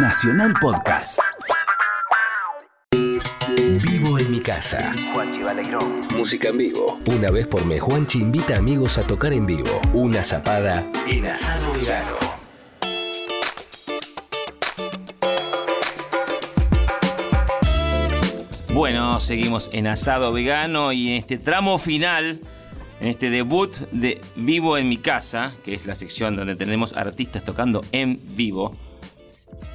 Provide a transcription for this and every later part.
Nacional Podcast. Vivo en mi casa. Juanchi Baleirón. Música en vivo. Una vez por mes, Juanchi invita amigos a tocar en vivo. Una zapada en asado vegano. Bueno, seguimos en Asado Vegano y en este tramo final, en este debut de Vivo en mi casa, que es la sección donde tenemos artistas tocando en vivo.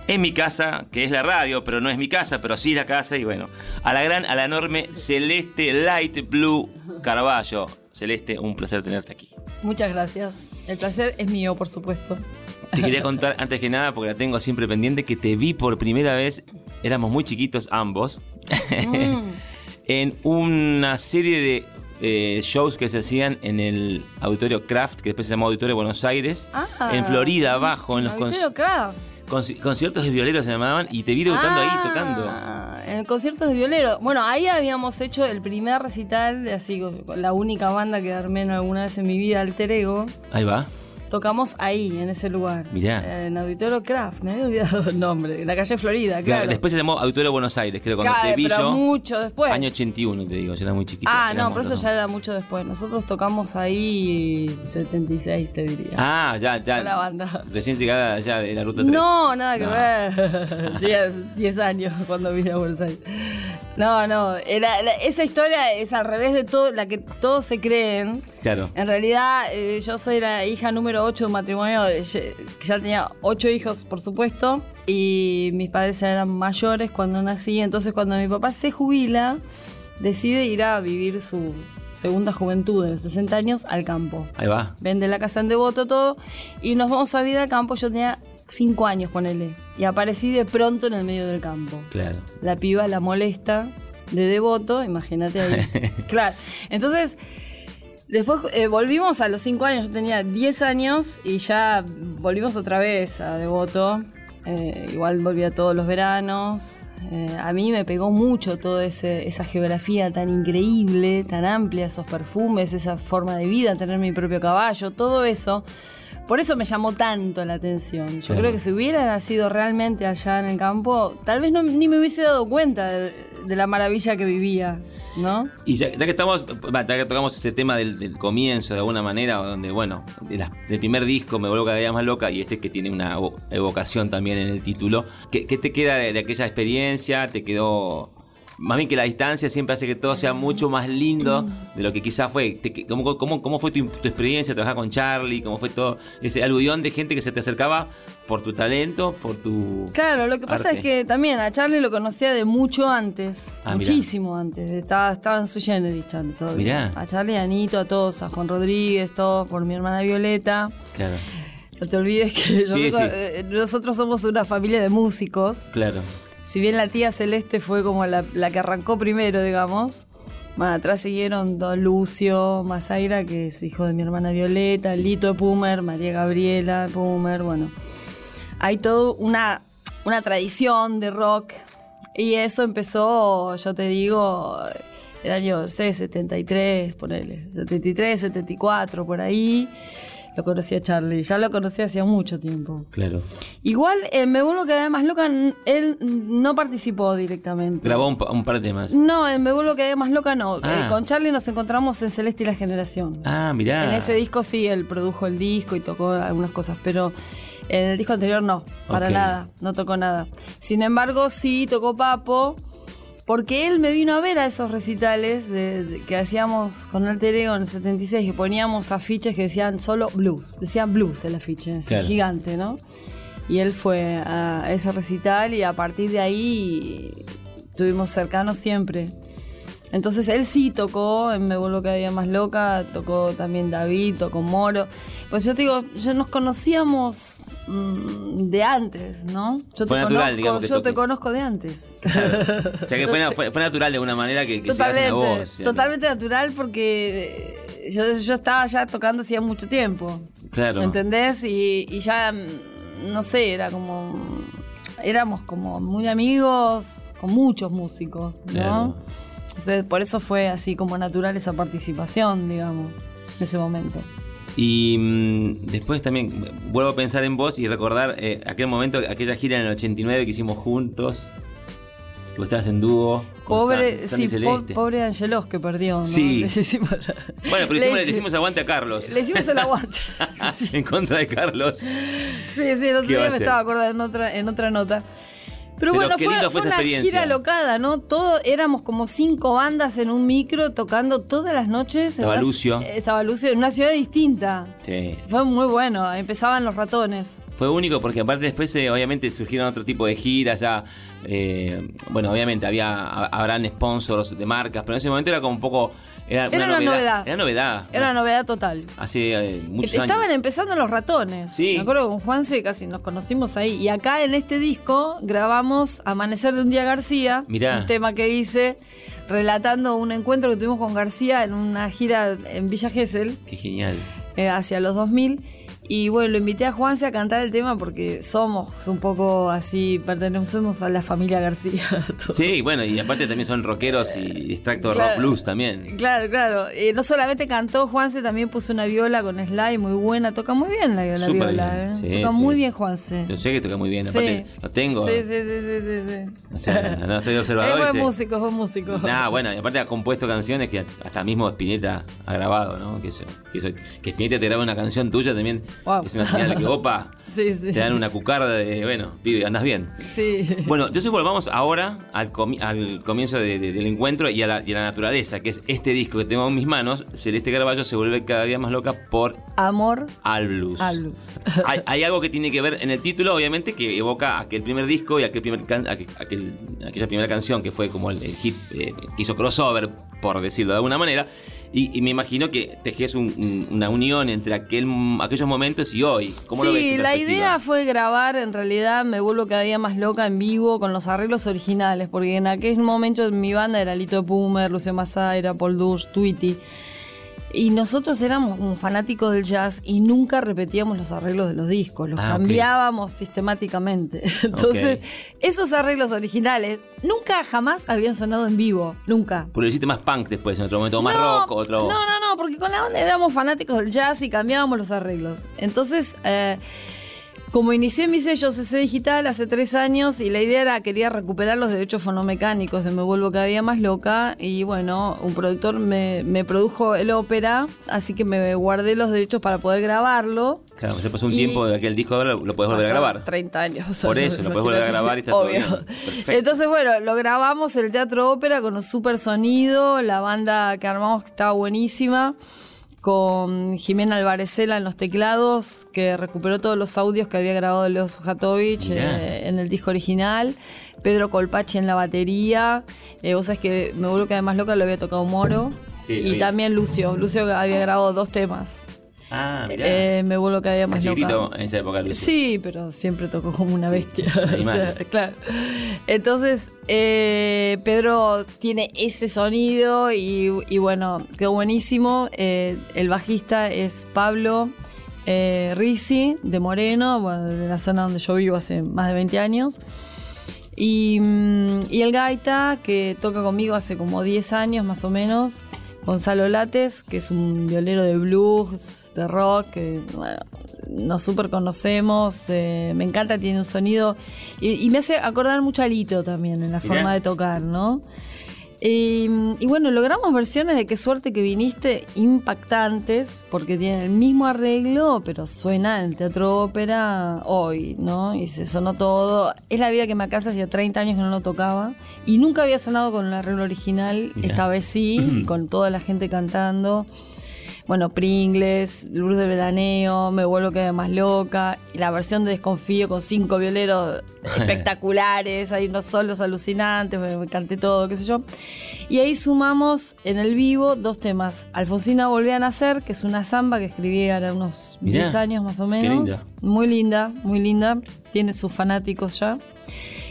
En mi casa, que es la radio, pero no es mi casa, pero sí la casa. Y bueno, a la gran, a la enorme Celeste Light Blue Carballo. Celeste, un placer tenerte aquí. Muchas gracias. El placer es mío, por supuesto. Te quería contar antes que nada, porque la tengo siempre pendiente, que te vi por primera vez, éramos muy chiquitos ambos, Mm. en una serie de eh, shows que se hacían en el Auditorio Craft, que después se llamó Auditorio Buenos Aires, Ah. en Florida, abajo, en los Auditorio conci- Conciertos de violeros se llamaban, y te vi debutando ahí, Ah, tocando. En el concierto de violero. Bueno, ahí habíamos hecho el primer recital, así con la única banda que armé en alguna vez en mi vida, Alter Ego. Ahí va. Tocamos ahí, en ese lugar. Mirá. En Auditorio Craft, me había olvidado el nombre. En la calle Florida, claro. Después se llamó Auditorio Buenos Aires, creo, cuando Claro, te vi pero yo. mucho después. Año 81, te digo, yo era muy chiquito. ah, no, pero eso ya era mucho después. Nosotros tocamos ahí 76, te diría. Ah, ya, ya. Con la banda. Recién llegada ya de la ruta 3. No, nada que No. ver. 10 10 años cuando vine a Buenos Aires. No, no, era, esa historia es al revés de todo, la que todos se creen. Claro. En realidad, eh, yo soy la hija número 8 de un matrimonio, eh, que ya tenía 8 hijos, por supuesto, y mis padres ya eran mayores cuando nací. Entonces, cuando mi papá se jubila, decide ir a vivir su segunda juventud de los 60 años al campo Ahí va. vende la casa en Devoto, todo, y nos vamos a vivir al campo. Yo tenía cinco años, ponele, y aparecí de pronto en el medio del campo. Claro. La piba la molesta de Devoto, imagínate ahí. claro, entonces... Después eh, volvimos a los cinco años, yo tenía 10 años y ya volvimos otra vez a Devoto. Eh, igual volvía todos los veranos. Eh, a mí me pegó mucho toda esa geografía tan increíble, tan amplia, esos perfumes, esa forma de vida, tener mi propio caballo, todo eso. Por eso me llamó tanto la atención. Yo Claro. creo que si hubiera nacido realmente allá en el campo, tal vez no, ni me hubiese dado cuenta de, de la maravilla que vivía, ¿no? Y ya, ya que estamos, ya que tocamos ese tema del, del comienzo de alguna manera, donde, bueno, del primer disco me vuelvo cada día más loca y este que tiene una evo- evocación también en el título, ¿qué, qué te queda de, de aquella experiencia? ¿Te quedó.? Más bien que la distancia siempre hace que todo sea mucho más lindo de lo que quizás fue. ¿Cómo, cómo, cómo fue tu, tu experiencia trabajar con Charlie? ¿Cómo fue todo ese aluvión de gente que se te acercaba por tu talento, por tu. Claro, lo que pasa arte? es que también a Charlie lo conocía de mucho antes, Ah, mirá. muchísimo antes. Estaba, estaba en su Kennedy, Charlie, todavía. Mirá. A Charlie, a Anito, a todos, a Juan Rodríguez, todos, por mi hermana Violeta. Claro, No te olvides que yo Sí, sí. eh, nosotros somos una familia de músicos. claro. Si bien la tía Celeste fue como la, la que arrancó primero, digamos. Bueno, atrás siguieron Don Lucio, Mazaira, que es hijo de mi hermana Violeta, Lito de Pumer, María Gabriela Pumer, bueno. Hay toda una, una tradición de rock. Y eso empezó, yo te digo, el año, no sé, 73, ponele. 73, 74, por ahí. Lo conocí a Charlie. Ya lo conocí hacía mucho tiempo. Claro. Igual, eh, me vuelvo vez más loca. Él no participó directamente. Grabó un, pa- un par de temas. No, en Me vuelvo vez más loca no. Ah. Eh, con Charlie nos encontramos en Celeste y la Generación. Ah, mirá. En ese disco sí, él produjo el disco y tocó algunas cosas, pero en el disco anterior no, para nada, no tocó nada. Sin embargo, sí tocó Papo, porque él me vino a ver a esos recitales de- de- que hacíamos con Alter Ego en el 76, que poníamos afiches que decían solo blues, decían blues el afiche, así, Claro. gigante, ¿no? Y él fue a ese recital y a partir de ahí estuvimos cercanos siempre. Entonces él sí tocó en Me Vuelvo Cada Día Más Loca, tocó también David, tocó Moro. Pues yo te digo, ya nos conocíamos mm, de antes, ¿no? Yo Fue te natural, conozco, digamos, que yo te conozco de antes. O sea que fue, na- fue, fue natural de alguna manera que, que Totalmente, a vos. totalmente natural porque eh, yo, yo estaba ya tocando hacía mucho tiempo. Claro. ¿Entendés? Y, y ya, mm, no sé, era como. Éramos como muy amigos con muchos músicos, ¿no? Claro. Entonces, por eso fue así como natural esa participación, digamos, en ese momento. Y mm, después también vuelvo a pensar en vos y recordar eh, aquel momento, aquella gira en el 89 que hicimos juntos. Que vos estabas en dúo. Pobre, San- Sandy sí, po- pobre Angelos que perdió. ¿no? Sí. Le hicimos, Bueno, pero le hicimos, le hici- hicimos aguante a Carlos. le hicimos el aguante. En contra de Carlos. sí, sí, el otro ¿Qué va día me estaba acordando en otra, en otra nota. Pero, bueno, qué fue, lindo fue fue esa una gira locada, ¿no? Todo, éramos como cinco bandas en un micro tocando todas las noches. en Estaba una- Lucio. eh, Estaba Lucio en una ciudad distinta. Sí. Fue muy bueno, empezaban los ratones. Fue único porque aparte después eh, obviamente surgieron otro tipo de giras ya. Eh, bueno, obviamente había ha- habrán sponsors de marcas, pero en ese momento era como un poco. Era, Era una novedad. Era novedad. Era una novedad total. Hace eh, muchos Estaban años. empezando los ratones. Sí. Me acuerdo que con Juanse casi nos conocimos ahí. Y acá en este disco grabamos Amanecer de un día García. Mirá. Un tema que hice relatando un encuentro que tuvimos con García en una gira en Villa Gesell Qué genial. eh, hacia los 2000. Y bueno, lo invité a Juanse a cantar el tema porque somos un poco así, pertenecemos a la familia García. Sí, bueno, y aparte también son rockeros y extracto Claro. rock blues también. Claro, claro. Eh, no solamente cantó Juanse, también puso una viola con slide muy buena. Toca muy bien la, la Súper viola. bien. eh. Sí, Toca sí. muy bien Juanse. Yo sé que toca muy bien, Sí. aparte lo tengo. Sí, sí, sí, sí, sí, sí. O sea, no soy Es observador. y buen músico, es buen músico. Nah, bueno, y aparte ha compuesto canciones que hasta mismo Spinetta ha grabado, ¿no? Que, eso, que, eso- que Spinetta te graba una canción tuya también Wow. es una señal de que, opa, Sí, sí. te dan una cucarda de, bueno, pibe, andas bien. Sí. Bueno, entonces volvamos ahora al, comi- al comienzo de- de- del encuentro y a, la, y a la naturaleza, que es este disco que tengo en mis manos. Celeste Carballo se vuelve cada día más loca por Amor Al Blues. al blues. Hay, hay algo que tiene que ver en el título, obviamente, que evoca aquel primer disco y aquel primer can- aquel- aquel- aquella primera canción que fue como el, el hit eh, que hizo crossover, por decirlo de alguna manera. Y, y me imagino que tejes un- un- una unión entre aquel, aquellos momentos y hoy. ¿Cómo lo ves? Sí, la idea fue grabar, en realidad me vuelvo cada día más loca en vivo con los arreglos originales, porque en aquel momento mi banda era Lito Pumer, Lucio Mazaira, Paul Dush, Tweety. Y nosotros éramos como fanáticos del jazz y nunca repetíamos los arreglos de los discos, los Ah, cambiábamos sistemáticamente. Entonces, esos arreglos originales nunca jamás habían sonado en vivo, nunca. Porque lo hiciste más punk después, en otro momento, o más No, rock, otro. No, no, no, porque con la banda éramos fanáticos del jazz y cambiábamos los arreglos. Entonces, eh, como inicié mi sello CC Digital hace tres años y la idea era quería recuperar los derechos fonomecánicos de Me Vuelvo Cada Día Más Loca y bueno, un productor me, me produjo el ópera, así que me guardé los derechos para poder grabarlo. Claro, se pasó un Y- tiempo de aquel disco, ahora lo, lo puedes volver a grabar. 30 años. Por eso, lo puedes volver a grabar y está todo Obvio. bien. Perfecto. Entonces, bueno, lo grabamos en el Teatro Ópera con un super sonido. La banda que armamos estaba buenísima. Con Jimena Alvarezela en los teclados, que recuperó todos los audios que había grabado Leo Sujatovich eh, en el disco original. Pedro Colpachi en la batería. Eh, vos sabés que me vuelvo que además loca lo había tocado Moro. Sí, y también Lucio. Lucio había grabado dos temas. Ah, mirá. Eh, me vuelvo cada día Más más chiquitito loca. en esa época. Sí, pero siempre tocó como una bestia. o animal. sea, claro. Entonces, eh, Pedro tiene ese sonido y, y bueno, quedó buenísimo. Eh, el bajista es Pablo Risi, de Moreno, bueno, de la zona donde yo vivo hace más de 20 años. Y, mm, y el gaita, que toca conmigo hace como 10 años más o menos, Gonzalo Lates, que es un violero de blues, de rock, que bueno, nos súper conocemos, eh, me encanta, tiene un sonido y, y me hace acordar mucho a Lito también en la Mirá. forma de tocar, ¿no? Y, y bueno, logramos versiones de Qué suerte que viniste impactantes, porque tienen el mismo arreglo, pero suena en el teatro ópera hoy, ¿no? Y se sonó todo. Es la vida que me casa hacía 30 años que no lo tocaba. Y nunca había sonado con el arreglo original, Mirá. esta vez sí, y con toda la gente cantando. Bueno, Pringles, Luz del Veraneo, Me Vuelvo que más loca, y la versión de Desconfío con cinco violeros espectaculares, hay unos solos alucinantes, me, me canté todo, qué sé yo. Y ahí sumamos en el vivo dos temas. Alfonsina volvió a nacer, que es una samba que escribí hace unos Mirá, 10 años más o menos. linda. Muy linda, muy linda. Tiene sus fanáticos ya.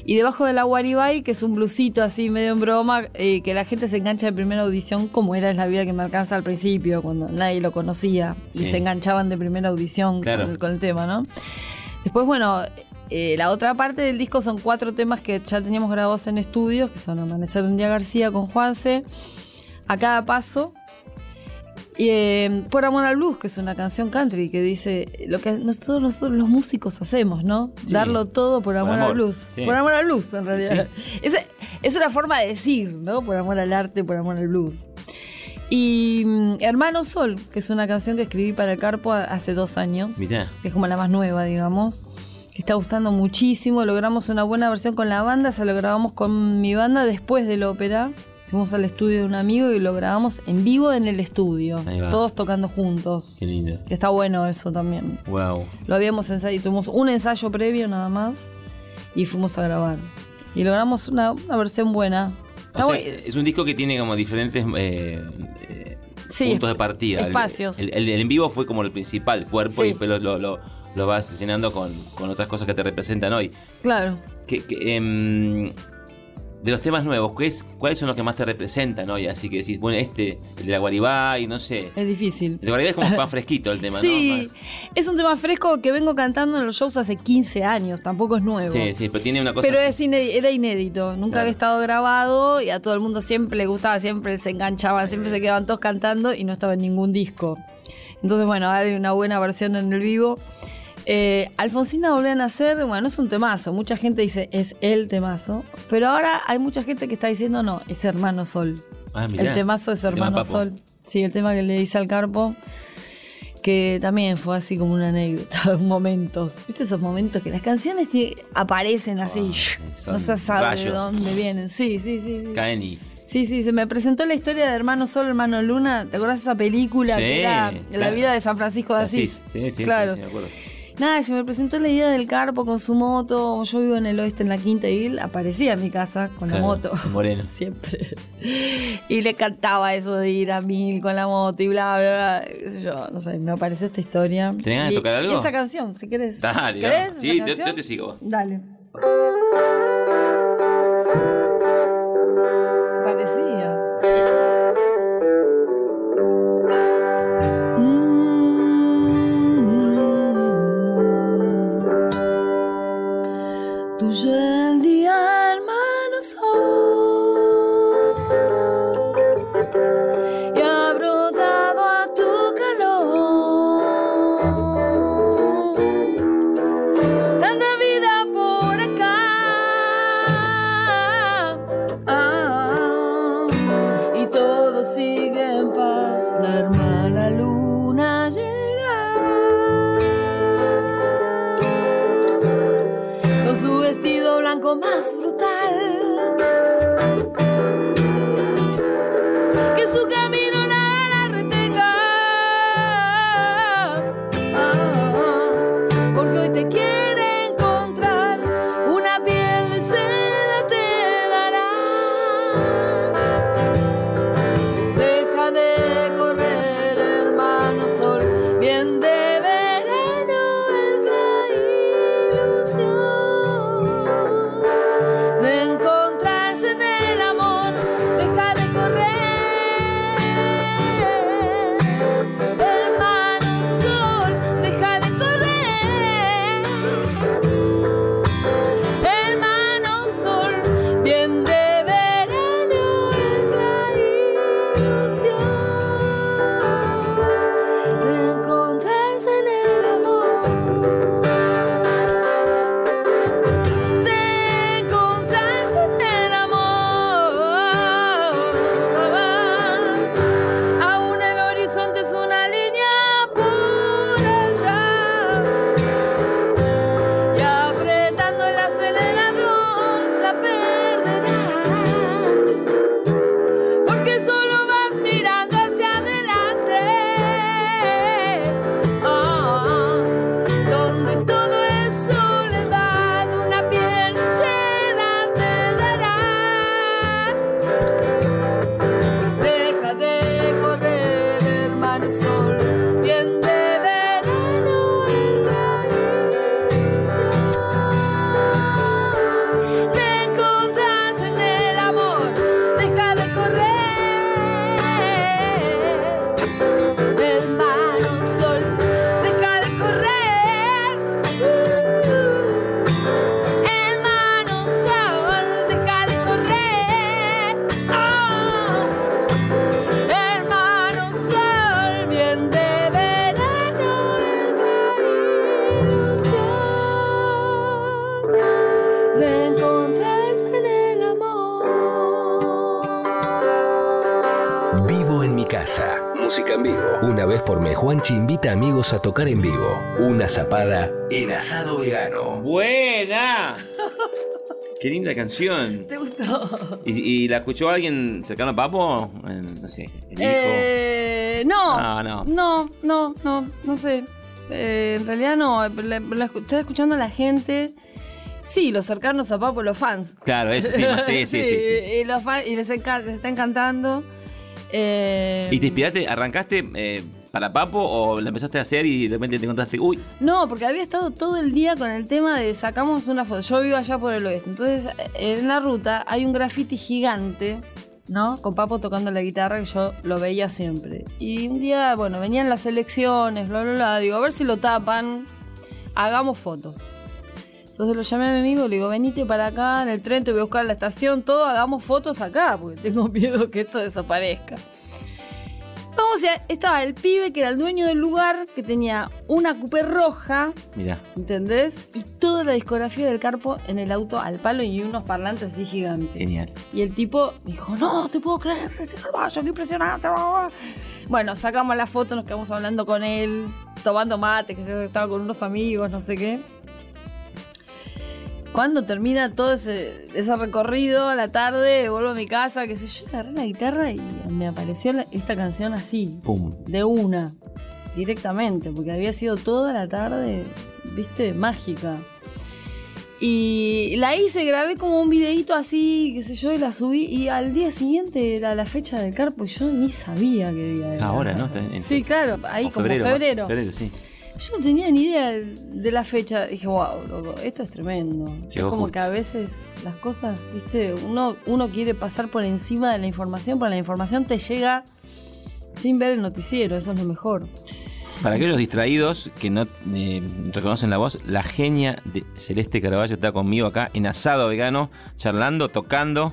Y debajo de la Guaribay, que es un blusito así medio en broma, eh, que la gente se engancha de primera audición, como era Es la vida que me alcanza al principio, cuando nadie lo conocía Sí. y se enganchaban de primera audición Claro. con, el, con el tema, ¿no? Después, bueno, eh, la otra parte del disco son cuatro temas que ya teníamos grabados en estudios, que son Amanecer de un día García con Juanse, A cada paso, Y eh, Por Amor al Blues, que es una canción country que dice lo que nosotros, nosotros los músicos hacemos, ¿no? Sí. Darlo todo por amor, amor, al blues. sí. Por amor al blues, en realidad. Es, es una forma de decir, ¿no? Por amor al arte, por amor al blues. Y mm, Hermano Sol, que es una canción que escribí para el Carpo hace dos años. Mirá. Que es como la más nueva, digamos. Que está gustando muchísimo. Logramos una buena versión con la banda. Se lo grabamos con mi banda después de la ópera. Fuimos al estudio de un amigo y lo grabamos en vivo en el estudio. Todos tocando juntos. Qué lindo. Que está bueno eso también. Wow. Lo habíamos ensayado, tuvimos un ensayo previo nada más y fuimos a grabar. Y logramos una, una versión buena. Está O sea, es un disco que tiene como diferentes eh, eh, Sí, puntos de partida. Espacios. El, el- el en vivo fue como el principal, cuerpo, Sí. y después lo, lo, lo- lo vas llenando con, con otras cosas que te representan hoy. Claro. Que, que, em, de los temas nuevos, ¿qué es- ¿cuáles son los que más te representan hoy? Así que decís, bueno, este, el de la Guaribá y no sé. Es difícil. El de Guaribá es como más fresquito el tema, Sí, ¿no? es un tema fresco que vengo cantando en los shows hace 15 años, tampoco es nuevo. Sí, sí, pero tiene una cosa. Pero es inédi- era inédito, nunca Claro. había estado grabado y a todo el mundo siempre le gustaba, siempre se enganchaban, siempre se quedaban todos cantando y no estaba en ningún disco. Entonces, bueno, ahora hay una buena versión en el vivo. Eh, Alfonsina volvió a nacer, bueno, es un temazo. Mucha gente dice es el temazo, pero ahora hay mucha gente que está diciendo no, es Hermano Sol. Ah, mirá. El temazo es tema Hermano. Sol. Sí, el tema que le hice al Carpo, que también fue así como una anécdota, momentos. ¿Viste esos momentos que las canciones te aparecen así? Ah, no se sabe de dónde vienen. Sí, sí, sí. sí. Caen y. Sí, sí, se me presentó la historia de Hermano Sol, Hermano Luna. ¿Te de esa película Sí, que era La claro. vida de San Francisco de Asís? Sí, sí, Claro. sí, me acuerdo. Nada, se me presentó la idea del Carpo con su moto. Yo vivo en el oeste, en la Quinta y él aparecía en mi casa con la moto. en Moreno. Siempre. Y le cantaba eso de ir a mil con la moto y bla, bla, bla. yo, no sé, me apareció esta historia. ¿Tenés ganas de tocar algo? Y esa canción, si querés. Dale, ¿Querés Sí, yo te sigo. Dale. A tocar en vivo. Una zapada en asado vegano. ¡Buena! Qué linda canción. ¿Te gustó? ¿Y, y la escuchó alguien cercano a Papo? Eh, No sé, el hijo. Eh, no, Ah, no. no, no, no, no sé. Eh, en realidad no, la, la escu- estaba escuchando a la gente. Sí, los cercanos a Papo, los fans. Claro, eso sí, sí, sí, sí. sí. Y, los fans- y les, encan- les está encantando. Eh, ¿Y te inspiraste, arrancaste eh, para Papo o la empezaste a hacer y de repente te encontraste, uy, No, porque había estado todo el día con el tema de sacamos una foto. Yo vivo allá por el oeste. Entonces, en la ruta hay un graffiti gigante, ¿no? Con Papo tocando la guitarra que yo lo veía siempre. Y un día, bueno, venían las elecciones, bla, bla, bla. Digo, a ver si lo tapan. Hagamos fotos. Entonces lo llamé a mi amigo, le digo, venite para acá, en el tren te voy a buscar la estación, todo, hagamos fotos acá, porque tengo miedo que esto desaparezca. Vamos, a, estaba el pibe que era el dueño del lugar, que tenía una coupé roja, mira, ¿entendés? Y toda la discografía del Carpo en el auto al palo y unos parlantes así gigantes. Genial. Y el tipo dijo, no, te puedo creer, este caballo, qué impresionante. bla, bla, bla". Bueno, sacamos la foto, nos quedamos hablando con él, tomando mate, que estaba con unos amigos, no sé qué. Cuando termina todo ese, ese recorrido a la tarde, vuelvo a mi casa, qué sé yo, agarré la guitarra y me apareció la- esta canción así, pum. de una, directamente, porque había sido toda la tarde, viste, mágica. Y la hice, grabé como un videito así, qué sé yo, y la subí. Y al día siguiente era la fecha del carpo y yo ni sabía que día era. Ahora, ¿no? Está en- Sí, claro, ahí como febrero. Febrero, sí. Yo no tenía ni idea de la fecha. Dije, wow, loco, esto es tremendo. es como justo. que a veces las cosas, viste, uno, uno quiere pasar por encima de la información, pero la información te llega sin ver el noticiero, eso es lo mejor. Para aquellos distraídos que no eh, reconocen la voz, la genia de Celeste Caraballo está conmigo acá en asado vegano, charlando, tocando.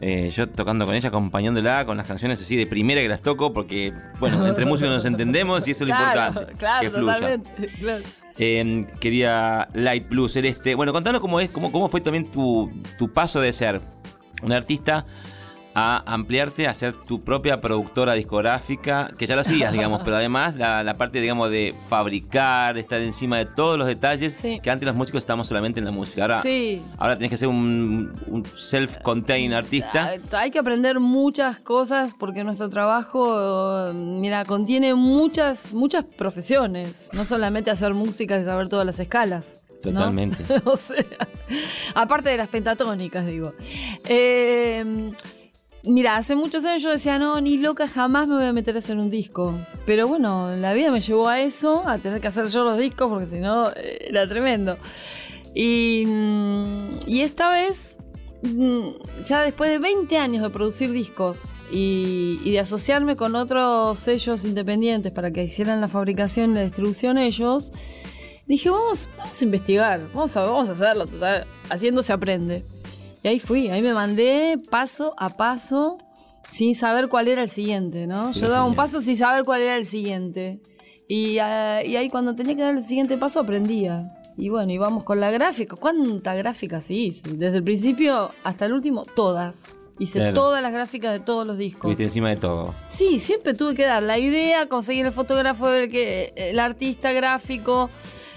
Eh, yo tocando con ella, acompañándola con las canciones así de primera que las toco, porque, bueno, entre músicos nos entendemos y eso es lo claro, importante. claro, que fluya. claro. Eh, quería Light Blue Celeste. Bueno, contanos cómo es, cómo, cómo fue también tu, tu paso de ser un artista a ampliarte a ser tu propia productora discográfica, que ya lo hacías, digamos, pero además la, la parte, digamos, de fabricar, de estar encima de todos los detalles, Sí. que antes los músicos estábamos solamente en la música. Ahora, Sí. ahora tenés que ser un, un self-contained artista. Ah, Hay que aprender muchas cosas porque nuestro trabajo, mira, contiene muchas, muchas profesiones. No solamente hacer música y saber todas las escalas. ¿no? Totalmente. o sea, aparte de las pentatónicas, digo. Eh, mira, hace muchos años yo decía, no, ni loca, jamás me voy a meter a hacer un disco. Pero bueno, la vida me llevó a eso, a tener que hacer yo los discos, porque si no, eh, era tremendo. Y, mm, esta vez, mm, ya después de 20 años de producir discos y, y de asociarme con otros sellos independientes para que hicieran la fabricación y la distribución ellos, dije, vamos, vamos a investigar, vamos a, vamos a hacerlo, total, haciendo se aprende. Y ahí fui, ahí me mandé paso a paso sin saber cuál era el siguiente, ¿no? Yo daba un paso sin saber cuál era el siguiente. Y, ah, y ahí cuando tenía que dar el siguiente paso aprendía. Y bueno, íbamos con la gráfica. ¿Cuánta gráfica sí hice? Desde el principio hasta el último, todas. Hice Claro. todas las gráficas de todos los discos. Estuviste encima de todo. Sí, siempre tuve que dar la idea, conseguir el fotógrafo, del que, el artista gráfico,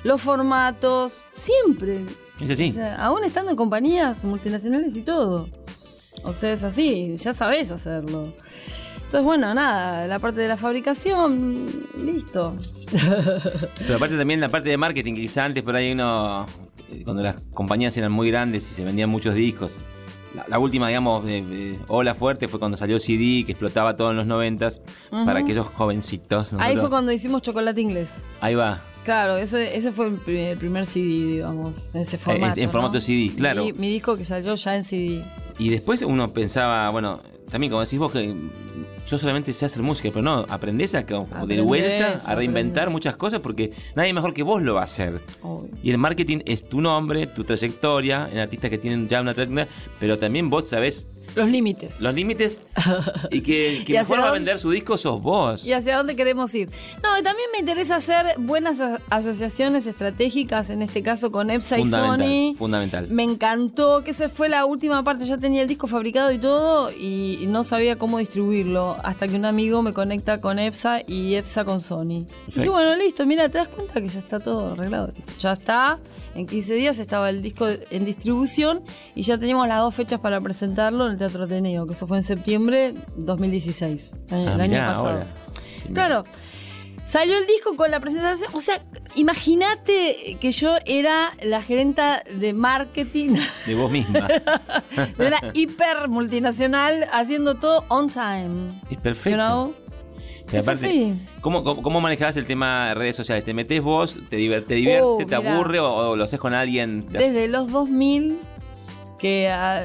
los formatos, siempre. Es así. O sea, aún estando en compañías multinacionales y todo. O sea, es así, ya sabes hacerlo. Entonces, bueno, nada, la parte de la fabricación, listo. Pero aparte también la parte de marketing, que quizá antes por ahí uno, eh, cuando las compañías eran muy grandes y se vendían muchos discos, la, la última, digamos, de, de ola fuerte fue cuando salió CD, que explotaba todo en los noventas, Ujú. para aquellos jovencitos. Ahí fue cuando hicimos chocolate inglés. Ahí va, Claro, ese, ese fue el primer, el primer CD, digamos, en ese en- formato. en formato ¿no? CD, claro. Mi, mi disco que salió ya en CD. Y después uno pensaba, bueno, también como decís vos que yo solamente sé hacer música, pero no, aprendés a como de vuelta a reinventar aprendés. muchas cosas porque nadie mejor que vos lo va a hacer. Obvio. Y el marketing es tu nombre, tu trayectoria, en artistas que tienen ya una trayectoria, pero también vos sabés Los límites. los límites y que, que ¿Y hacia mejor va a vender su disco sos vos. ¿Y hacia dónde queremos ir? No, y también me interesa hacer buenas asociaciones estratégicas, en este caso con EPSA y Sony. fundamental. Me encantó, que esa fue la última parte, ya tenía el disco fabricado y todo y y no sabía cómo distribuirlo, hasta que un amigo me conecta con EPSA y EPSA con Sony. Y bueno, listo, mira, te das cuenta que ya está todo arreglado. Ya está, en 15 días estaba el disco en distribución y ya teníamos las dos fechas para presentarlo en el Teatro Ateneo, que eso fue en septiembre 2016, el, Ah, el año mirá, pasado. ahora. Claro. Salió el disco con la presentación. O sea, imagínate que yo era la gerenta de marketing De vos misma. de una hiper multinacional haciendo todo on time. es perfecto. You know? Y Es así. ¿cómo, cómo, cómo manejabas el tema de redes sociales? ¿Te metes vos? ¿Te, divierte? Oh, ¿Te mirá. aburre? O, o lo haces con alguien? Desde los 2000 que, ah,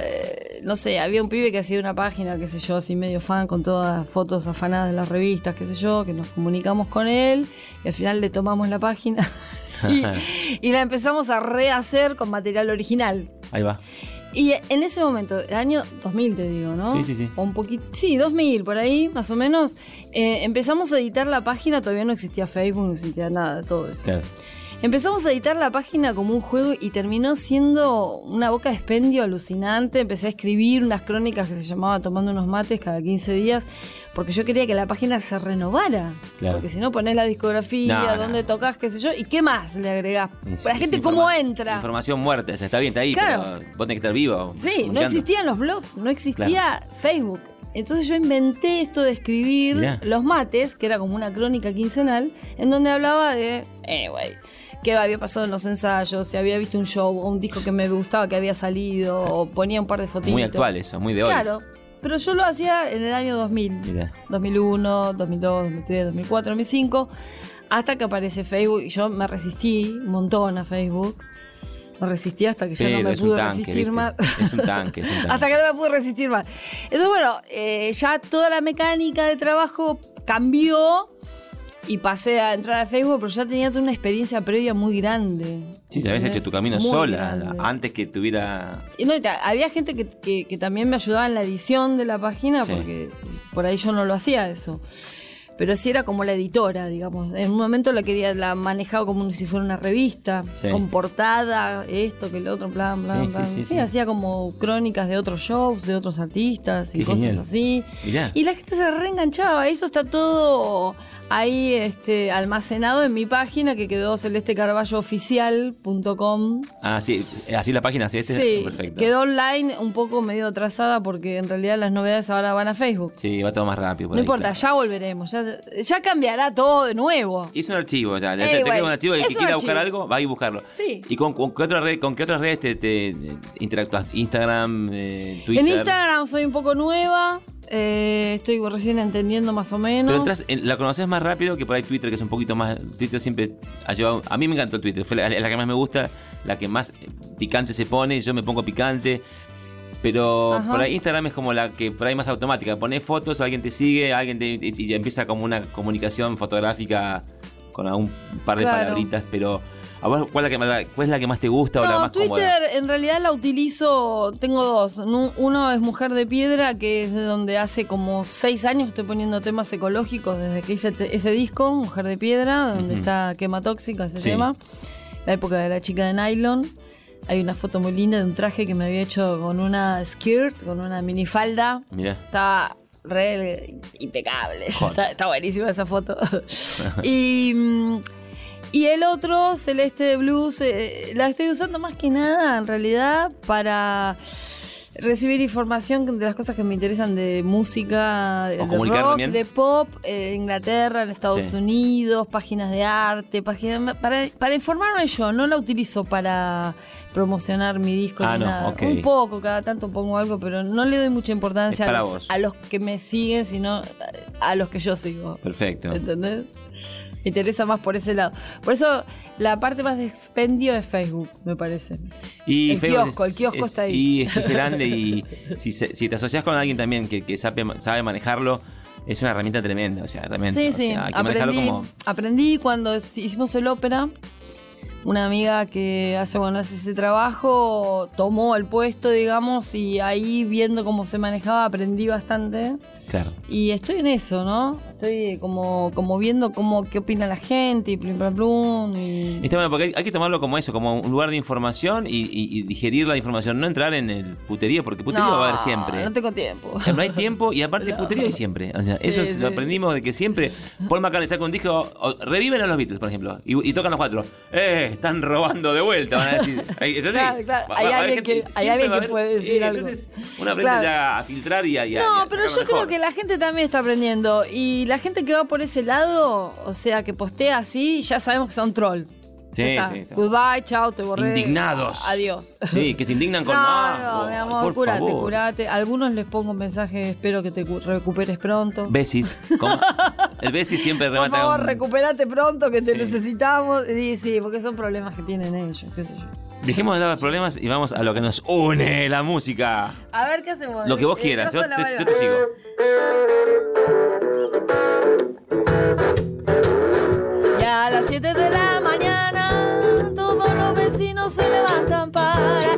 no sé, había un pibe que hacía una página, qué sé yo, así medio fan, con todas las fotos afanadas de las revistas, qué sé yo, que nos comunicamos con él y al final le tomamos la página y, y la empezamos a rehacer con material original. Ahí va. Y en ese momento, el año 2000 te digo, ¿no? Sí, sí, sí. O un poquito, sí, 2000, por ahí, más o menos. eh, empezamos a editar la página, todavía no existía Facebook, no existía nada de todo eso. Claro. Empezamos a editar la página como un juego y terminó siendo una boca de expendio alucinante. Empecé a escribir unas crónicas que se llamaba Tomando unos mates cada 15 días, porque yo quería que la página se renovara. Claro. Porque si no pones la discografía, No, no. dónde tocas, qué sé yo, y qué más le agregás. Es- la gente cómo entra. Información sea, está bien, está ahí, Claro. pero vos tenés que estar vivo. Sí, no existían los blogs, no existía Facebook. Entonces yo inventé esto de escribir Mirá. los mates, que era como una crónica quincenal, en donde hablaba de, eh, güey, qué había pasado en los ensayos, si había visto un show o un disco que me gustaba que había salido, o ponía un par de fotitos. Muy actual eso, muy de hoy. Claro, pero yo lo hacía en el año 2000. Mirá. 2001, 2002, 2003, 2004, 2005, hasta que aparece Facebook y yo me resistí un montón a Facebook. Me resistí hasta que ya Pero no me pude tanque, resistir ¿viste? más. Es un tanque, es un tanque. hasta que no me pude resistir más. Entonces, bueno, eh, ya toda la mecánica de trabajo cambió y pasé a entrar a Facebook, pero ya tenía una experiencia previa muy grande. Sí, se habías hecho tu camino Muy sola, grande. antes que tuviera... Y no, había gente que, que- que también me ayudaba en la edición de la página, Sí. porque por ahí yo no lo hacía eso. Pero sí era como la editora, digamos. En un momento la quería, la manejaba como si fuera una revista, Sí. con portada, esto, que lo otro, plan, plan, Sí, sí, plan. sí, Sí, sí. hacía como crónicas de otros shows, de otros artistas y Qué cosas genial. así. Mirá. Y la gente se reenganchaba. Eso está todo ahí este, almacenado en mi página que quedó celestecarballoOficial.com. Ah, sí, así la página, sí, este Sí, perfecto. quedó online un poco medio atrasada porque en realidad las novedades ahora van a Facebook. Sí, va todo más rápido. por No ahí, importa, claro. ya volveremos, ya, ya cambiará todo de nuevo. Es un archivo ya, ya Ey, te, queda un archivo y el que quiera buscar archivo. algo, va a ir a buscarlo. Sí. ¿Y con, con qué, otra red, con qué otras redes te, te, eh, interactúas? Instagram, eh, Twitter. En Instagram soy un poco nueva, eh, estoy recién entendiendo más o menos. Pero entras, en- la conoces más rápido que por ahí Twitter, que es un poquito más. Twitter siempre ha llevado. A mí me encantó Twitter, fue la, la que más me gusta, la que más picante se pone. Yo me pongo picante. Pero Ajá. por ahí Instagram es como la que por ahí más automática. Pones fotos, alguien te sigue, alguien te, y, y ya empieza como una comunicación fotográfica con un par de Claro. palabritas. Pero ¿a vos cuál es, la que, más- cuál es la que más te gusta o la No, más Twitter cómoda? en realidad la utilizo, tengo dos. Uno es Mujer de Piedra, que es de donde hace como seis años estoy poniendo temas ecológicos desde que hice ese disco, Mujer de Piedra, donde está Quema Tóxica, ese Sí. tema. La época de la chica de nylon. Hay una foto muy linda de un traje que me había hecho con una skirt, con una minifalda. Mirá. Está re impecable. Está buenísima esa foto. y, mm, y el otro, Celeste de Blues, eh, la estoy usando más que nada en realidad para recibir información de las cosas que me interesan de música, de, rock, de pop, eh, Inglaterra, en Estados Sí. Unidos, páginas de arte, páginas para, para informarme yo, no la utilizo para promocionar mi disco Ah, ni no, nada. Un poco, cada tanto pongo algo, pero no le doy mucha importancia a los, a los que me siguen, sino a los que yo sigo. Perfecto. ¿Entendés? Me interesa más por ese lado. Por eso la parte más de expendio es Facebook, me parece. Y El Facebook kiosco, el kiosco está ahí. Y es grande y si, te asocias con alguien también que, que sabe, sabe manejarlo, es una herramienta tremenda. O sea, realmente. Sí, o sí. sea, hay que manejarlo aprendí, como. aprendí cuando hicimos el ópera. Una amiga que hace, bueno, hace ese trabajo tomó el puesto, digamos, y ahí viendo cómo se manejaba aprendí bastante. Claro. Y estoy en eso, ¿no? Estoy como, como viendo cómo, qué opina la gente y plum, plum, plum. Y... Está bueno, porque hay, hay que tomarlo como eso, como un lugar de información y, y- y digerir la información, no entrar en el puterío, porque puterío va a haber siempre. No tengo tiempo. No hay tiempo y aparte No. putería hay siempre. O sea, Sí, eso es- sí. lo aprendimos de que siempre Paul McCartney saca un disco, o- reviven a los Beatles, por ejemplo, y, y tocan los cuatro. ¡Eh! Están robando de vuelta, van a decir. Es así. Claro, claro. Hay va alguien que- hay alguien que puede decir eh, algo. Entonces, uno aprende Claro. ya a filtrar y a. y No, a pero yo creo que la gente también está aprendiendo. Y la gente que va por ese lado, o sea, que postea así, ya sabemos que son troll. Sí, está. sí, sí. Goodbye, chao, te borré. Indignados. Adiós. Sí, que se indignan con. No, "Ah, no, oh, mi amor, por curate, favor". curate. Algunos les pongo un mensaje, espero que te cu- recuperes pronto. Besis. ¿Cómo? El Besis siempre Por remata favor, con- recuperate pronto, que te Sí. necesitamos. Y sí, porque son problemas que tienen ellos, qué sé yo. Dejemos de lado los problemas y vamos a lo que nos une, la música. A ver, ¿qué hacemos? Lo que vos Eh, quieras, yo te, yo te sigo. Y a las 7 de la mañana los vecinos se levantan para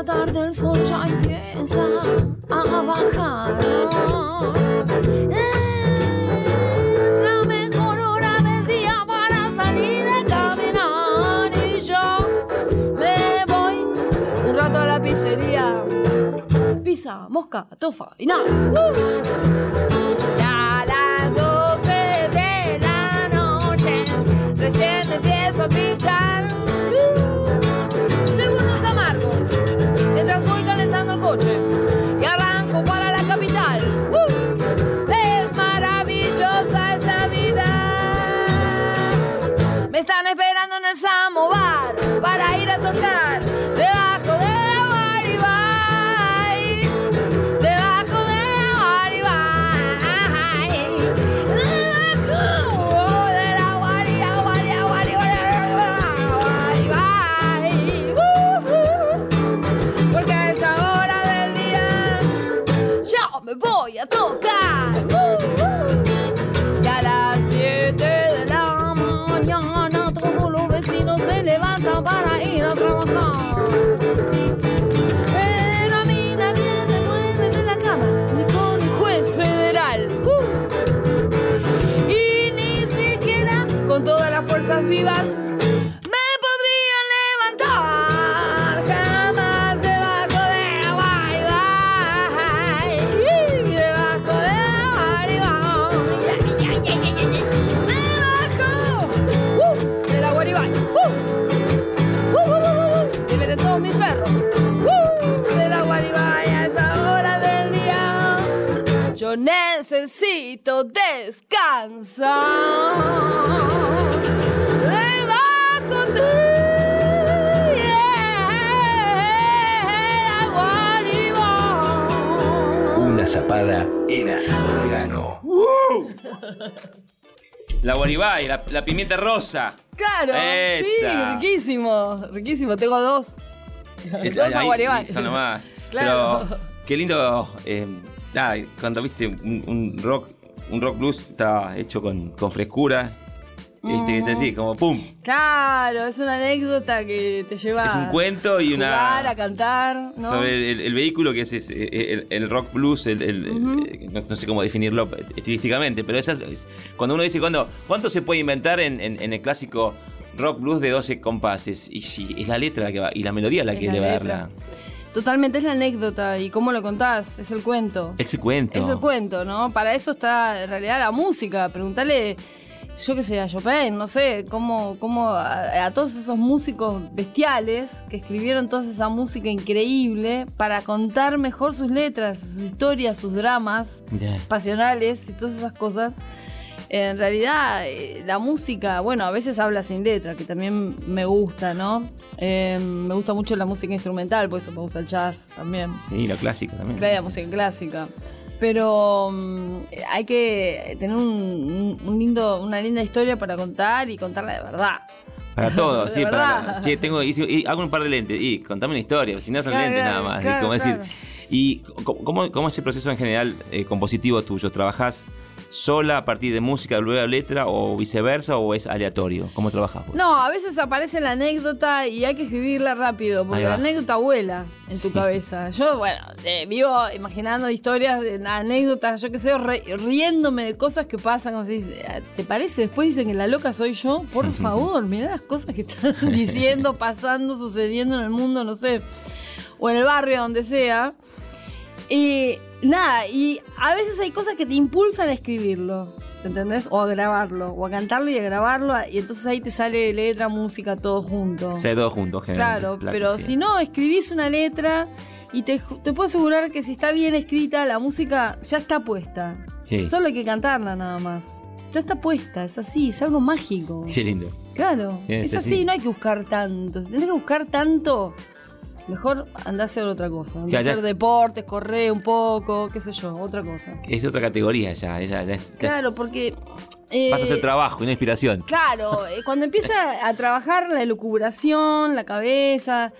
la tarde el sol ya empieza a bajar. Es la mejor hora del día para salir a caminar. Y yo me voy un rato a la pizzería. Pizza, mosca, tofa y nada. ¡Uh! A las 12 de la noche recién empiezo a coche y arranco para la capital. ¡Uh! Es maravillosa esta vida. Me están esperando en el samovar para ir a tocar me podría levantar jamás debajo de la guaribay. Debajo de la guaribay. Debajo uh, de guaribay. Uh, uh, uh. Y todos mis perros. Uh, de la guaribay a esa hora del día. Yo necesito descansar. En asado vegano. La guaribay, la, la pimienta rosa. Claro, Esa. sí, riquísimo, riquísimo. Tengo dos. Este, dos aguaribay. Eso nomás. Claro. Pero qué lindo. eh, nada, cuando viste un, un rock, un rock blues está hecho con, con frescura. Viste, es así, como pum. Claro, es una anécdota que te lleva Es un cuento y a una- jugar, a cantar, ¿no? Sobre el, el vehículo que es, es, el, el rock blues, el, el- eh, no, no sé cómo definirlo estilísticamente, pero esas, es- cuando uno dice, cuando, ¿cuánto se puede inventar en, en- en el clásico rock blues de 12 compases? Y si es la letra la que va, y la melodía la Es que la le va a dar la- Totalmente es la anécdota y cómo lo contás, es el cuento. ese cuento. Es el cuento, ¿no? Para eso está en realidad la música. Preguntarle, yo qué sé, a Chopin, no sé, cómo, cómo a, a todos esos músicos bestiales que escribieron toda esa música increíble para contar mejor sus letras, sus historias, sus dramas Mirá. pasionales y todas esas cosas. En realidad, eh, la música, bueno, a veces habla sin letra, que también me gusta, ¿no? Eh, me gusta mucho la música instrumental, por eso me gusta el jazz también. Sí, lo clásico también. Claro, la música clásica. Pero mm, hay que tener un, lindo, una linda historia para contar y contarla de verdad. Para todo, sí, verdad. para. Che, tengo, y hago un par de lentes. Y contame una historia, si no son Claro, lentes nada más. claro, como decir. ¿Y cómo, cómo- es el proceso en general eh, compositivo tuyo? ¿Trabajas sola a partir de música, luego de letra, o viceversa, o es aleatorio? ¿Cómo trabajas vos? No, a veces aparece la anécdota y hay que escribirla rápido, porque la anécdota vuela en tu cabeza. Yo, bueno, eh, vivo imaginando historias, de- anécdotas, yo qué sé, re- riéndome de cosas que pasan. como si, eh, ¿Te parece? Después dicen que la loca soy yo. Por favor, mirá las cosas que están diciendo, pasando, sucediendo en el mundo, no sé, o en el barrio, donde sea. Y nada, y a veces hay cosas que te impulsan a escribirlo, ¿entendés? O a grabarlo, o a cantarlo y a grabarlo, y entonces ahí te sale letra, música, todo junto. O sea, todo junto, generalmente. Claro, pero sí. si no, escribís una letra y te, te puedo asegurar que si está bien escrita, la música ya está puesta. Sí. Solo hay que cantarla nada más. Ya está puesta, es así, es algo mágico. Qué lindo. Claro, es sí, así, sí. no hay que buscar tanto. Si tenés que buscar tanto, mejor andá a hacer otra cosa. Andá a hacer deportes, correr un poco, qué sé yo, otra cosa. Es otra categoría ya. ya- Claro, porque... eh, Pasa a ser trabajo y no inspiración. Claro, eh, cuando empieza a trabajar la elucubración, la cabeza,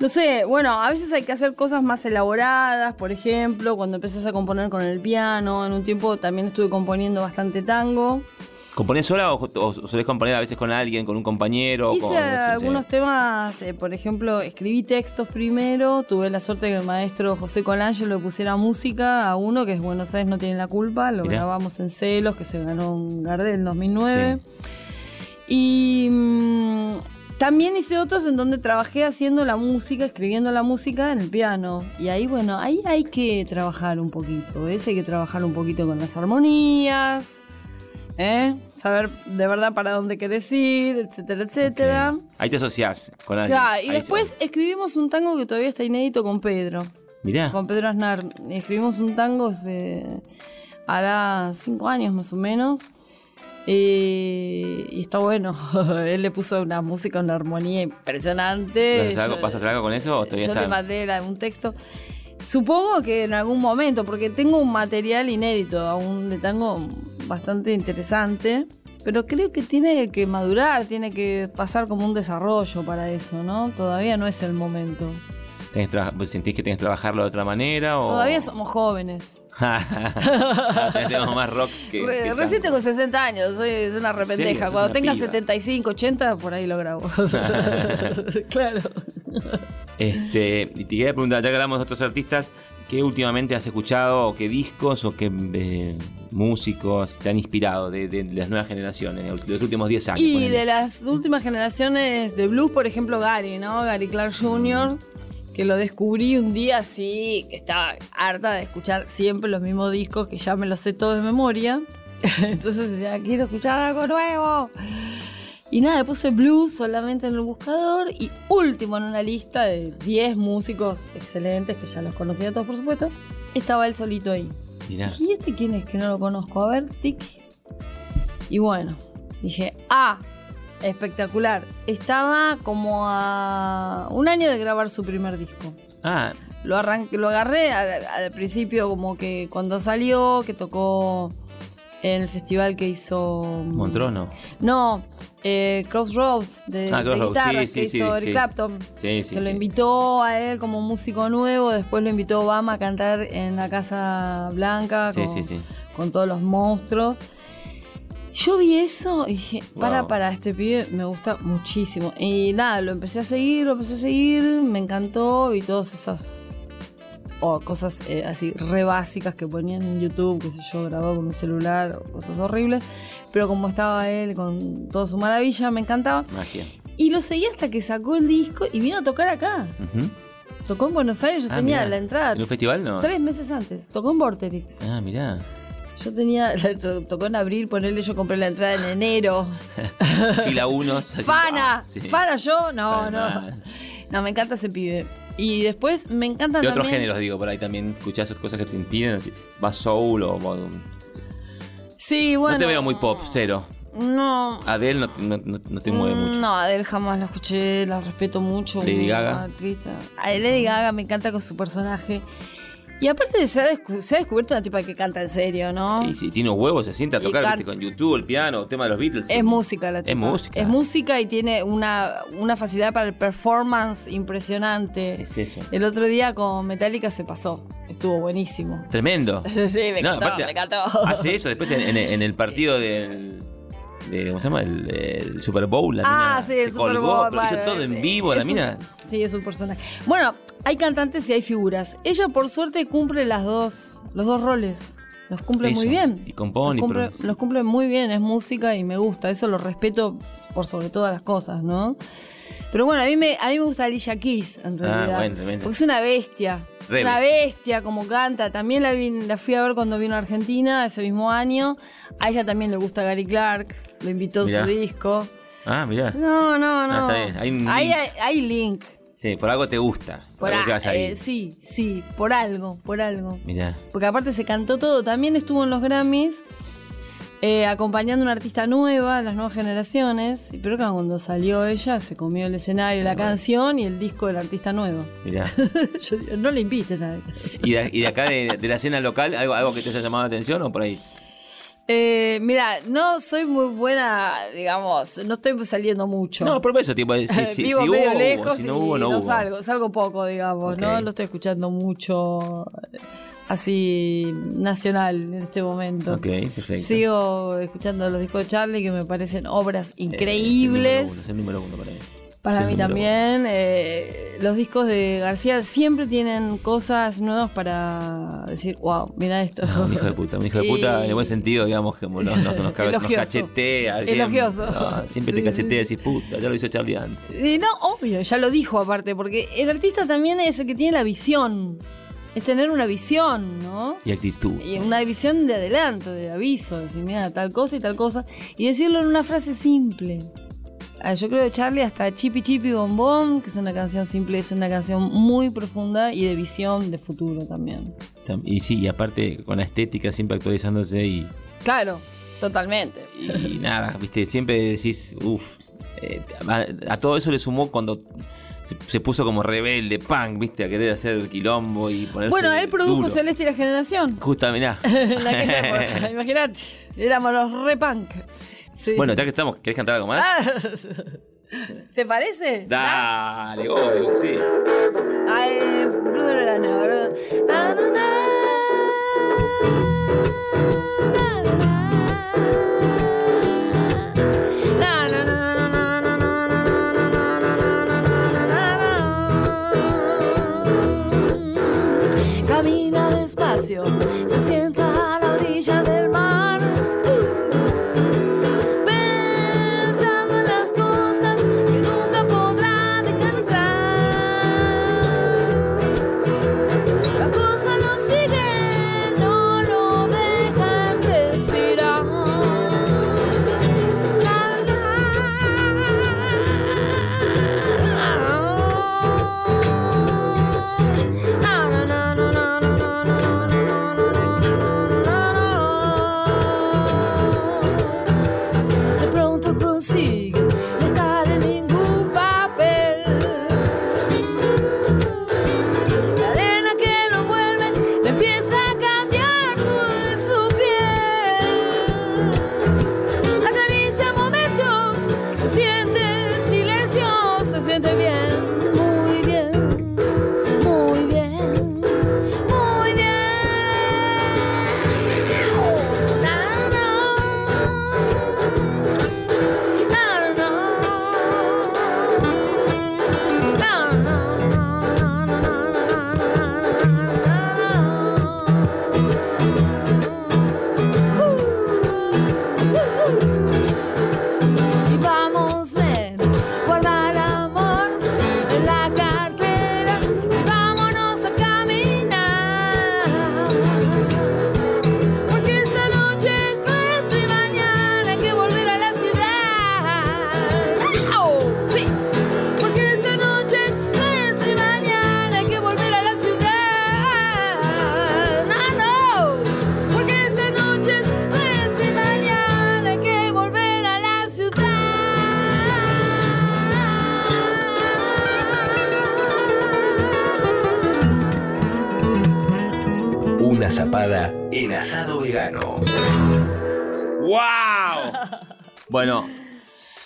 no sé, bueno, a veces hay que hacer cosas más elaboradas, por ejemplo, cuando empezás a componer con el piano, en un tiempo también estuve componiendo bastante tango. ¿Componés sola o, o solés componer a veces con alguien, con un compañero? Hice con- no sé, algunos temas, eh, por ejemplo, escribí textos primero, tuve la suerte de que el maestro José Colangelo le pusiera música a uno que es Buenos Aires no tiene la culpa, lo Mirá. grabamos en Celos, que se ganó un Gardel en 2009. Y mm, también hice otros en donde trabajé haciendo la música, escribiendo la música en el piano. Y ahí, bueno, ahí hay que trabajar un poquito, ¿ves? Hay que trabajar un poquito con las armonías, ¿eh? Saber de verdad para dónde querés ir, etcétera, etcétera. Ahí te asociás con alguien. Claro, y Ahí después escribimos un tango que todavía está inédito con Pedro, se- Mirá. con Pedro Aznar. Escribimos un tango hace, hará cinco años más o menos. Eh, y está bueno. Él le puso una música, una armonía impresionante. ¿Vas a hacer algo, Yo- vas a hacer algo con eso o todavía yo está? le mandé la- un texto. Supongo que en algún momento, porque tengo un material inédito aún de tango bastante interesante, pero creo que tiene que madurar, tiene que pasar como un desarrollo para eso, ¿no? Todavía no es el momento. ¿Tenés que traba- ¿Sentís que tenés que trabajarlo de otra manera? O... Todavía somos jóvenes. Tenemos más rock que. Re- que recién tengo 60 años, soy es una rependeja. Cuando una tenga piba. 75, 80, por ahí lo grabo. claro. Este, y te quería preguntar, ya que hablamos de otros artistas, ¿Qué últimamente has escuchado o qué discos o qué eh, músicos te han inspirado de, de las nuevas generaciones, de los últimos 10 años? Y ponele? de las últimas generaciones de blues, por ejemplo, Gary, ¿no? Gary Clark Jr., que lo descubrí un día así, que estaba harta de escuchar siempre los mismos discos, que ya me los sé todos de memoria. Entonces decía, quiero escuchar algo nuevo. Y nada, puse blues solamente en el buscador y último en una lista de 10 músicos excelentes, que ya los conocía todos por supuesto, estaba él solito ahí. Mirá. Dije, ¿y este quién es que no lo conozco? A ver, tic. Y bueno, dije, ah, espectacular. Estaba como a un año de grabar su primer disco. Ah, Lo, arranqué, lo agarré al, al principio como que cuando salió, que tocó en el festival que hizo... Montrono. No, eh, Crossroads de, Ah, de Crossroads, guitarra sí, que sí, hizo sí, Eric sí. Clapton. Sí, sí, que lo invitó a él como músico nuevo, después lo invitó Obama a cantar en la Casa Blanca Sí, con, sí, sí. con todos los monstruos. Yo vi eso y dije, para, Wow. para, este pibe me gusta muchísimo. Y nada, lo empecé a seguir, lo empecé a seguir, me encantó y todas esas o cosas eh, así re básicas que ponían en YouTube, qué sé yo, grabado con un celular, o cosas horribles. Pero como estaba él con toda su maravilla, me encantaba. Magia. Y lo seguí hasta que sacó el disco y vino a tocar acá. Tocó en Buenos Aires, yo Ah, tenía mirá. la entrada ¿En un festival no? tres meses antes. Tocó en Vorterix. Ah, mirá. Yo tenía, to- tocó en abril, ponerle, yo compré la entrada en enero. Fila 1. Fana, Fana yo, no, no. No, me encanta ese pibe. Y después me encanta De también. otros géneros, digo, por ahí también escuchás cosas que te impiden, así, vas soul o... o- Sí, bueno. no te veo muy pop, cero. No. Adele no, te- no, no- no te mueve mucho. No, Adele jamás la escuché, la respeto mucho. Lady Gaga. artista. A Lady Gaga me encanta con su personaje. Y aparte se ha, descu- se ha descubierto una tipa que canta en serio, ¿no? Y si tiene un huevo, se sienta a tocar con YouTube, el piano, tema de los Beatles. Es música la Es tipa. música. Es música y tiene una, una facilidad para el performance impresionante. Es eso. El otro día con Metallica se pasó. Estuvo buenísimo. Tremendo. Sí, me No, encantó, aparte, me encantó. Hace eso después en, en- en el partido del. ¿Cómo se llama? El, el Super Bowl. La Ah, mina sí, el Super Bowl, pero hizo todo en vivo. La un- mina. Sí, es un personaje. Bueno, hay cantantes y hay figuras. Ella, por suerte, cumple las dos, los dos roles. Los cumple Eso, muy bien. y compone, Los cumple, los cumple muy bien, es música y me gusta. Eso lo respeto por sobre todas las cosas, ¿no? Pero bueno, a mí me, a mí me gusta Alicia Keys, en realidad. Ah, bueno. Porque es una bestia. Es una bestia como canta. También la, vi- la fui a ver cuando vino a Argentina ese mismo año. A ella también le gusta Gary Clark. Lo invitó a su disco. Ah, mirá. No, no, no. Ah, está bien. Hay link. hay, hay link. Sí, por algo te gusta. Por, Por algo a- eh, sí, sí, por algo, por algo. Mirá. Porque aparte se cantó todo. También estuvo en los Grammys eh, acompañando a una artista nueva, las nuevas generaciones. Y Pero que cuando salió ella se comió el escenario, la canción y el disco del artista nuevo. Mirá. Yo no le inviten a ¿Y de, y de acá de, de la escena local, algo, algo que te haya llamado la atención o por ahí? Eh, mira, no soy muy buena, digamos, no estoy saliendo mucho. No, por eso, tipo, si, si, si Vivo hubo, medio hubo, lejos si no hubo, no, no hubo. salgo, salgo poco, digamos, no lo estoy escuchando mucho eh, así nacional en este momento. Ok, perfecto. Sigo escuchando los discos de Charlie que me parecen obras Eh, increíbles. Es el número uno, es el número uno para mí. Para mí también. eh, los discos de García siempre tienen cosas nuevas para decir, wow, mira esto. No, un hijo de puta, un hijo de puta en el buen sentido, digamos, que nos, nos, nos, nos Elogioso. cachetea. siempre. Elogioso. No, siempre Sí, te cachetea y decís, puta, ya lo hizo Charlie antes. Sí, no, obvio, ya lo dijo aparte, porque el artista también es el que tiene la visión. Es tener una visión, ¿no? Y actitud. Y una visión de adelanto, de aviso, de decir, mira, tal cosa y tal cosa. Y decirlo en una frase simple. Ah, Yo creo que Charlie hasta Chipi Chipi Bombón, que es una canción simple, es una canción muy profunda y de visión de futuro también. Tam- Y sí, y aparte con la estética siempre actualizándose y, Claro, totalmente. y nada, viste, siempre decís, uff. a, a todo eso le sumó cuando se, se puso como rebelde, punk, viste, a querer hacer quilombo y ponerse. Bueno, él produjo duro. Celeste y la generación. Justa, mirá. Imagínate, éramos los re punk. Sí. bueno, ya que estamos, ¿querés cantar algo más? Ah, ¿Te parece? Dale, obvio, sí. Ay, Bruno Verano, Camino zapada en asado vegano. ¡Wow! Bueno,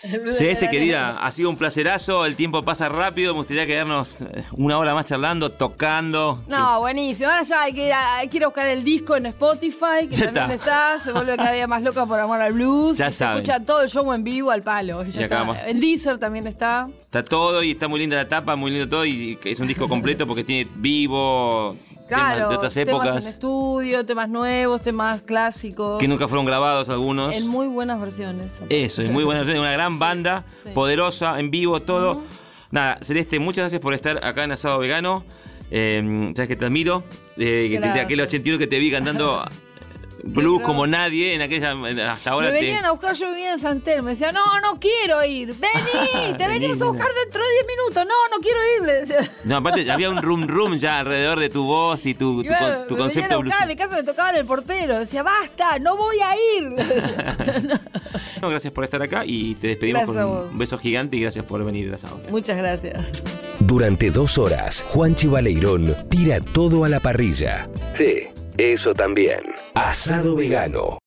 Celeste querida, ha sido un placerazo, el tiempo pasa rápido, me gustaría quedarnos eh, una hora más charlando, tocando. No, buenísimo. Ahora ya hay que, ir a, hay que ir a buscar el disco en Spotify, que Ya también está. está. Se vuelve cada día más loca por amor al blues. Ya y se saben. escucha todo el show en vivo al palo. y ya Y está. acabamos. El Deezer también está. Está todo y está muy linda la tapa, muy lindo todo y es un disco completo porque tiene vivo, temas Claro, de otras temas en épocas estudio, temas nuevos, temas clásicos. que nunca fueron grabados algunos. En muy buenas versiones. Eso, es muy buena, una gran banda, Sí. poderosa, en vivo, todo. Nada, Celeste, muchas gracias por estar acá en Asado Vegano. Eh, Sabes que te admiro. Eh, desde aquel 81 que te vi cantando blues como nadie, en aquella hasta ahora me te- venían a buscar, yo vivía en Santel, me decían, no, no quiero ir, vení, te venimos a Vení, buscar dentro de 10 minutos, no, no quiero ir, le decía. No, aparte había un room room ya alrededor de tu voz y tu, tu, me concepto a blues. buscar, en mi casa me tocaba el portero, decía, basta, no voy a ir. decía. No, gracias por estar acá y te despedimos Gracias con un beso gigante y gracias por venir a Vegano. Muchas gracias. Durante dos horas, Juan Chivaleirón tira todo a la parrilla. Sí, eso también. Asado vegano.